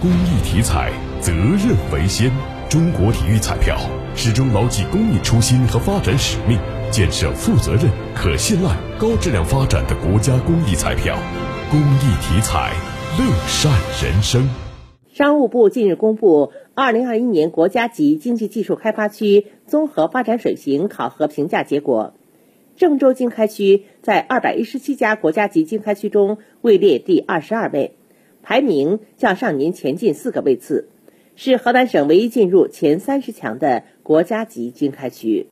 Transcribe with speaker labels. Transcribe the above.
Speaker 1: 公益体彩，责任为先。中国体育彩票始终牢记公益初心和发展使命，建设负责任、可信赖、高质量发展的国家公益彩票。公益体彩，乐善人生。
Speaker 2: 商务部近日公布二零二一年国家级经济技术开发区综合发展水平考核评价结果，郑州经开区在二百一十七家国家级经开区中位列第二十二位。排名较上年前进四个位次，是河南省唯一进入前三十强的国家级经开区。